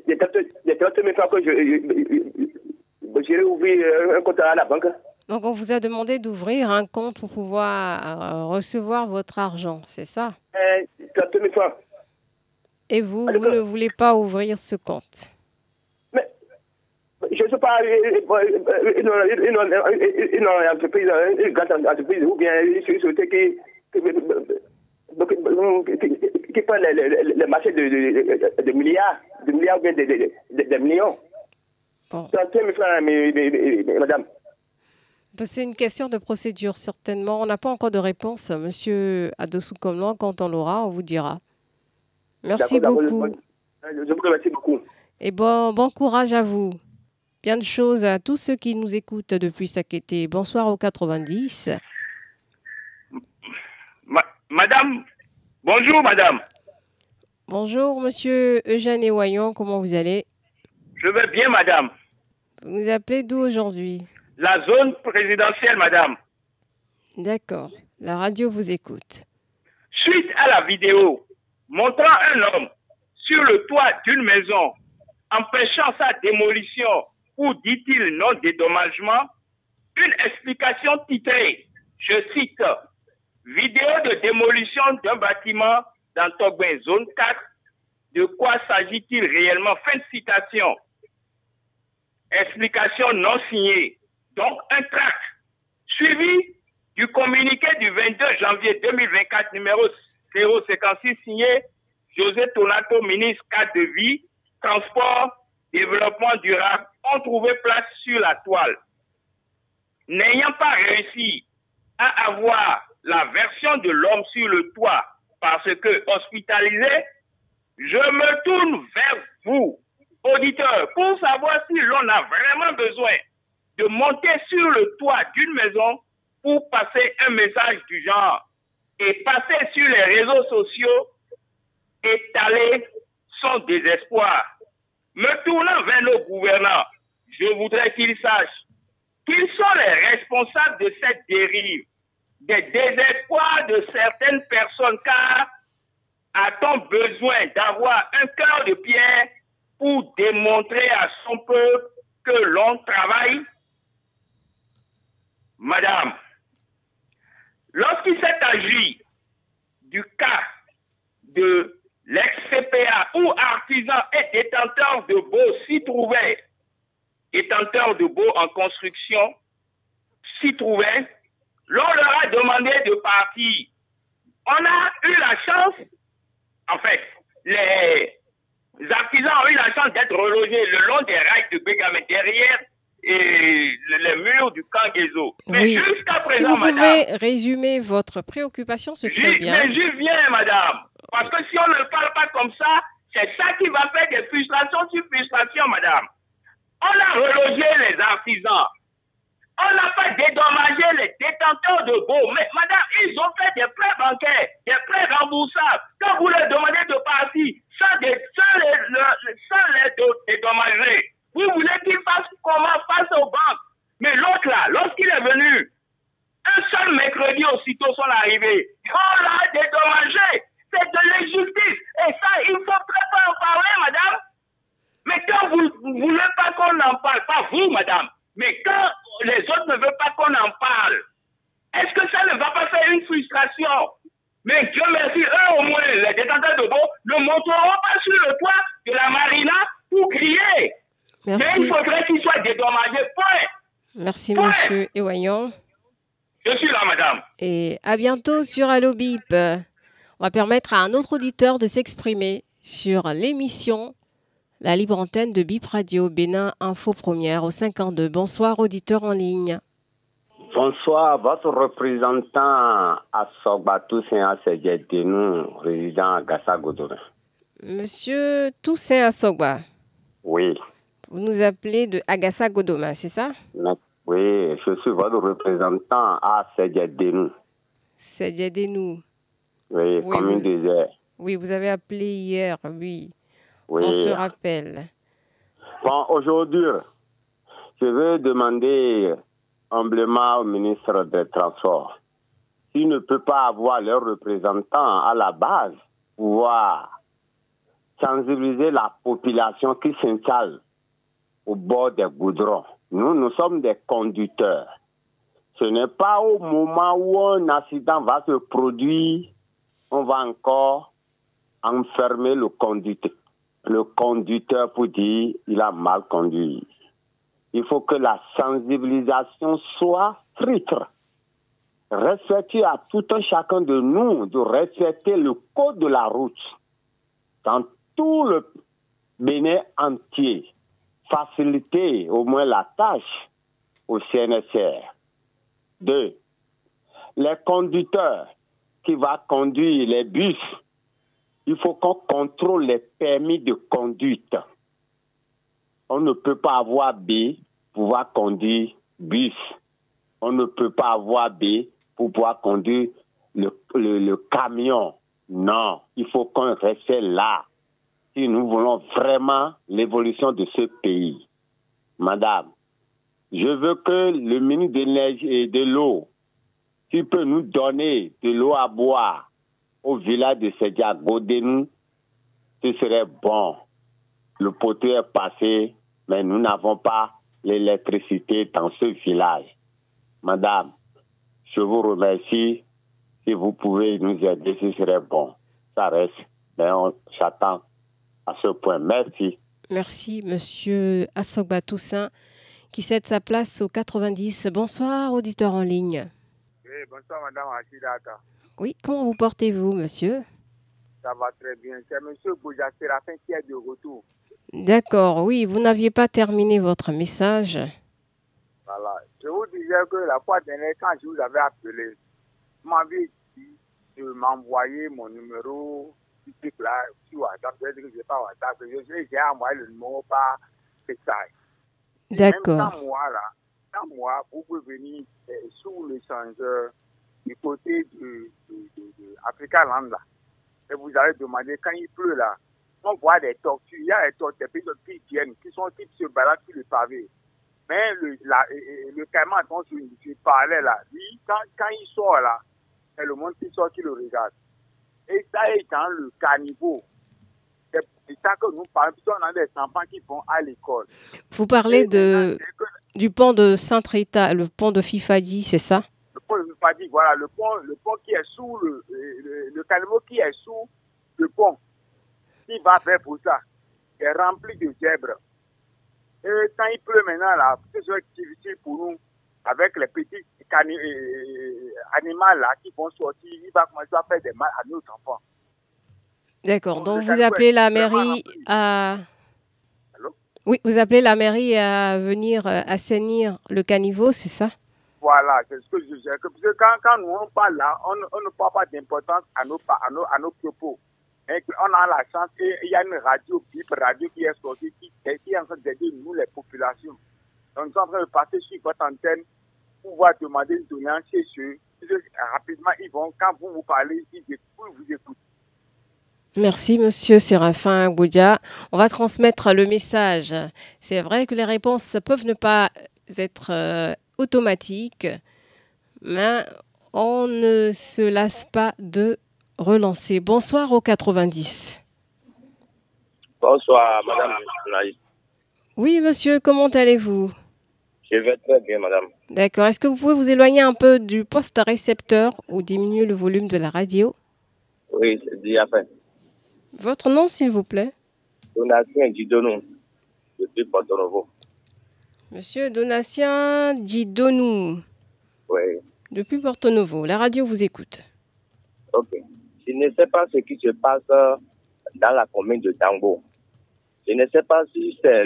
les, les, 30 000 francs que je, j'irai ouvrir un compte à la banque. Donc, on vous a demandé d'ouvrir un compte pour pouvoir euh, recevoir votre argent, c'est ça? Euh, 30 000 francs. Et vous, vous ne voulez pas ouvrir ce compte? Mais, je ne sais pas, une entreprise, une grande entreprise, ou bien une société qui, qui, qui, prend le, le, le marché de, de, de, milliards, de milliards ou bien de, millions. Bon. 30 000 francs, madame. C'est une question de procédure, certainement. On n'a pas encore de réponse, monsieur Adossou Komlan. Quand on l'aura, on vous dira. Merci beaucoup. Je vous remercie beaucoup. Et bon, bon courage à vous. Bien de choses à tous ceux qui nous écoutent depuis Sakété. Bonsoir au 90. Ma madame, bonjour madame. Bonjour monsieur Eugène Ewayon, comment vous allez? Je vais bien madame. Vous vous appelez d'où aujourd'hui? La zone présidentielle madame. D'accord, la radio vous écoute. Suite à la vidéo montrant un homme sur le toit d'une maison empêchant sa démolition ou dit-il non dédommagement, une explication titrée, je cite, vidéo de démolition d'un bâtiment dans Togbin, zone 4, de quoi s'agit-il réellement? Fin de citation. Explication non signée. Donc un tract suivi du communiqué du 22 janvier 2024 numéro 056 signé José Tonato, ministre cadre de vie, transport, développement durable, ont trouvé place sur la toile. n'ayant pas réussi à avoir la version de l'homme sur le toit parce que hospitalisé, je me tourne vers vous, auditeurs, pour savoir si l'on a vraiment besoin de monter sur le toit d'une maison pour passer un message du genre et passer sur les réseaux sociaux, étaler son désespoir. Me tournant vers nos gouvernants, je voudrais qu'ils sachent qu'ils sont les responsables de cette dérive, des désespoirs de certaines personnes, car a-t-on besoin d'avoir un cœur de pierre pour démontrer à son peuple que l'on travaille? Madame, lorsqu'il s'est agi du cas de l'ex-CPA où artisan et détenteur de beaux s'y trouvaient, détenteur de beaux en construction s'y trouvaient, l'on leur a demandé de partir. On a eu la chance, en fait, les artisans ont eu la chance d'être relogés le long des rails de Bégamé derrière et les murs du camp Guézo. Mais Oui. jusqu'à Si présent, vous madame, pouvez résumer votre préoccupation, ce serait bien. Mais j'y viens, madame. Parce que si on ne parle pas comme ça, c'est ça qui va faire des frustrations sur frustrations, madame. On a relogé les artisans. On n'a pas dédommagé les détenteurs de beaux. Mais madame, ils ont fait des prêts bancaires, des prêts remboursables. Quand vous leur demandez de partir sans, les, le- sans les do- dédommager, vous voulez qu'ils fassent comment face aux banques? Mais l'autre là, lorsqu'il est venu, un seul mercredi aussitôt sont arrivés. On l'a dédommagé. C'est de l'injustice. Et ça, il faut très pas en parler, madame. Mais quand vous ne voulez pas qu'on en parle, pas vous, madame, mais quand les autres ne veulent pas qu'on en parle, est-ce que ça ne va pas faire une frustration? Mais Dieu merci, eux au moins, les détenteurs de beau, ne monteront pas sur le toit de la marina pour crier. Merci. Mais il faudrait qu'ils soient dédommagés. Point. Merci, monsieur Ewayan. Je suis là, madame. Et à bientôt sur Allo Bip. On va permettre à un autre auditeur de s'exprimer sur l'émission La libre antenne de Bip Radio Bénin Info Première au 52. Bonsoir, auditeur en ligne. Bonsoir, votre représentant à Sogbatou Saint-Assedjedenou, résident à Gassa-Godorin. Monsieur Toussaint Assogba, Oui, vous nous appelez de Agassa Godoma, c'est ça? Oui, je suis votre représentant à Assedjedenou. C'est Djedénou. Oui, Oui, commune vous- désert. Oui, vous avez appelé hier, oui. Oui. On se rappelle. Bon, aujourd'hui, je veux demander humblement au ministre des Transports s'il ne peut pas avoir leurs représentants à la base pouvoir sensibiliser la population qui s'installe au bord des goudrons. Nous, nous sommes des conducteurs. Ce n'est pas au moment où un accident va se produire, on va encore enfermer le conducteur, le conducteur pour dire il a mal conduit. Il faut que la sensibilisation soit stricte. Respecter à tout un chacun de nous de respecter le code de la route dans tout le Bénin entier. Faciliter au moins la tâche au CNSR. Deux, les conducteurs qui vont conduire les bus, il faut qu'on contrôle les permis de conduite. On ne peut pas avoir B pour pouvoir conduire bus. On ne peut pas avoir B pour pouvoir conduire le, camion. Non, il faut qu'on reste là si nous voulons vraiment l'évolution de ce pays. Madame, je veux que le ministre de l'énergie et de l'eau, qui peut nous donner de l'eau à boire au village de Sedia Godenou, ce serait bon. Le poteau est passé, mais nous n'avons pas l'électricité dans ce village. Madame, je vous remercie. Si vous pouvez nous aider, ce serait bon. Ça reste, mais on s'attend à ce point. Merci. Merci, monsieur Assogba Toussaint, qui cède sa place au 90. Bonsoir, auditeur en ligne. Oui, bonsoir Madame Achidaka. Oui, comment vous portez-vous, monsieur? Ça va très bien. C'est Monsieur Boja Séraphin qui est de retour. D'accord, oui, vous n'aviez pas terminé votre message. Voilà. Je vous dis, disais que la fois dernière, quand je vous avais appelé, vous m'avez dit de m'envoyer mon numéro physique là sur WhatsApp. Je dit que je n'ai pas WhatsApp. J'ai envoyé le numéro par message. D'accord. Sans moi, là, sans moi, vous pouvez venir euh, sous l'échangeur du côté de Africa Land, là. Et vous allez demander, quand il pleut, là, on voit des tortues. Il y a des tortues, des pigeons qui viennent, qui sont qui se baladent sur le pavé. Mais le, la, le caïman dont je, je parlais là, lui, quand, quand il sort là, c'est le monde qui sort qui le regarde. Et ça est dans le caniveau. C'est ça que nous parlons, puisqu'on a des enfants qui vont à l'école. Vous parlez de, du pont de Saint-Rita, le pont de Fifadi, c'est ça? Le pont de pas dit, voilà, le pont, le pont qui est sous le, le, le caniveau qui est sous le pont, qui va vers pour ça, est rempli de zèbres. Et quand il pleut maintenant, là, c'est difficile pour nous, avec les petits cani- euh, animaux là qui vont sortir, il va commencer à faire des mal à nos enfants. D'accord. Donc vous appelez la mairie à. Oui, vous appelez la mairie à venir euh, assainir le caniveau, c'est ça? Voilà, c'est ce que je dis. Que- Parce que quand, quand nous on parle là, on, ne parle pas d'importance à nos, à nos, à nos propos. On a la chance qu'il y a une radio, Radio qui est sortie, qui, qui est en train d'aider nous, les populations. Donc nous en train de passer sur votre antenne pour pouvoir demander une doléance chez eux. Rapidement, ils vont, quand vous vous parlez, ils écoutent, vous écoutent. Merci, monsieur Séraphin Goudia. On va transmettre le message. C'est vrai que les réponses peuvent ne pas être automatiques, mais on ne se lasse pas de relancer. Bonsoir au 90. Bonsoir, madame. Oui, monsieur, comment allez-vous? Je vais très bien, madame. D'accord. Est-ce que vous pouvez vous éloigner un peu du poste récepteur ou diminuer le volume de la radio? Oui, c'est dit après. Votre nom, s'il vous plaît? Donatien Didonou, depuis Porto Novo. Monsieur Donatien Didonou, Oui, depuis Porto Novo. La radio vous écoute. ok. Je ne sais pas ce qui se passe euh, dans la commune de Tango. Je ne sais pas si c'est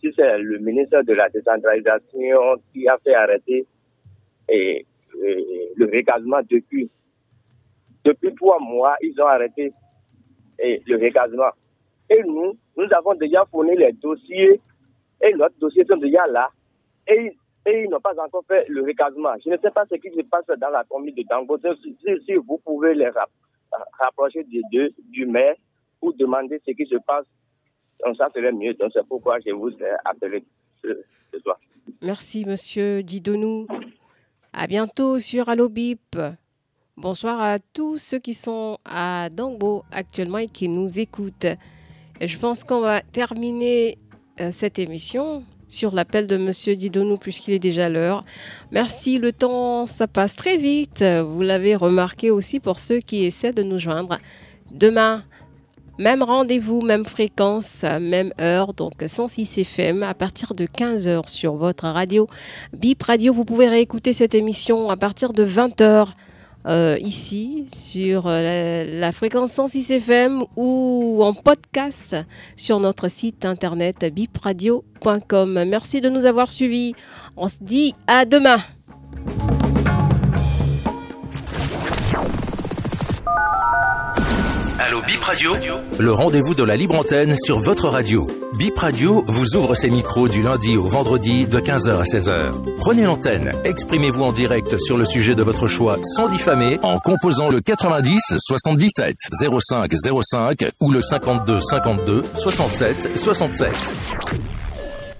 si c'est le ministre de la décentralisation qui a fait arrêter et, et le recasement depuis. Depuis trois mois, ils ont arrêté et le recasement. Et nous, nous avons déjà fourni les dossiers et notre dossier sont déjà là. Et, ils n'ont pas encore fait le recasement. Je ne sais pas ce qui se passe dans la commune de Dango. Si, vous pouvez les rap- rapprocher des deux, du maire, ou demander ce qui se passe, donc ça serait mieux. Donc c'est pourquoi je vous ai appelé ce, soir. Merci, monsieur Didonou. À bientôt sur Allo Bip. Bonsoir à tous ceux qui sont à Dangbo actuellement et qui nous écoutent. Je pense qu'on va terminer cette émission sur l'appel de monsieur Didonou puisqu'il est déjà l'heure. Merci, le temps, ça passe très vite. Vous l'avez remarqué aussi pour ceux qui essaient de nous joindre. Demain, même rendez-vous, même fréquence, même heure, donc 106 FM à partir de 15h sur votre radio. Bip Radio, vous pouvez réécouter cette émission à partir de 20h euh, ici sur euh, la, fréquence 106 FM ou en podcast sur notre site internet bipradio.com. Merci de nous avoir suivis. On se dit à demain. Bip Radio, le rendez-vous de la libre antenne sur votre radio. Bip Radio vous ouvre ses micros du lundi au vendredi de 15h à 16h. Prenez l'antenne, exprimez-vous en direct sur le sujet de votre choix sans diffamer en composant le 90 77 05 05 ou le 52 52 67 67.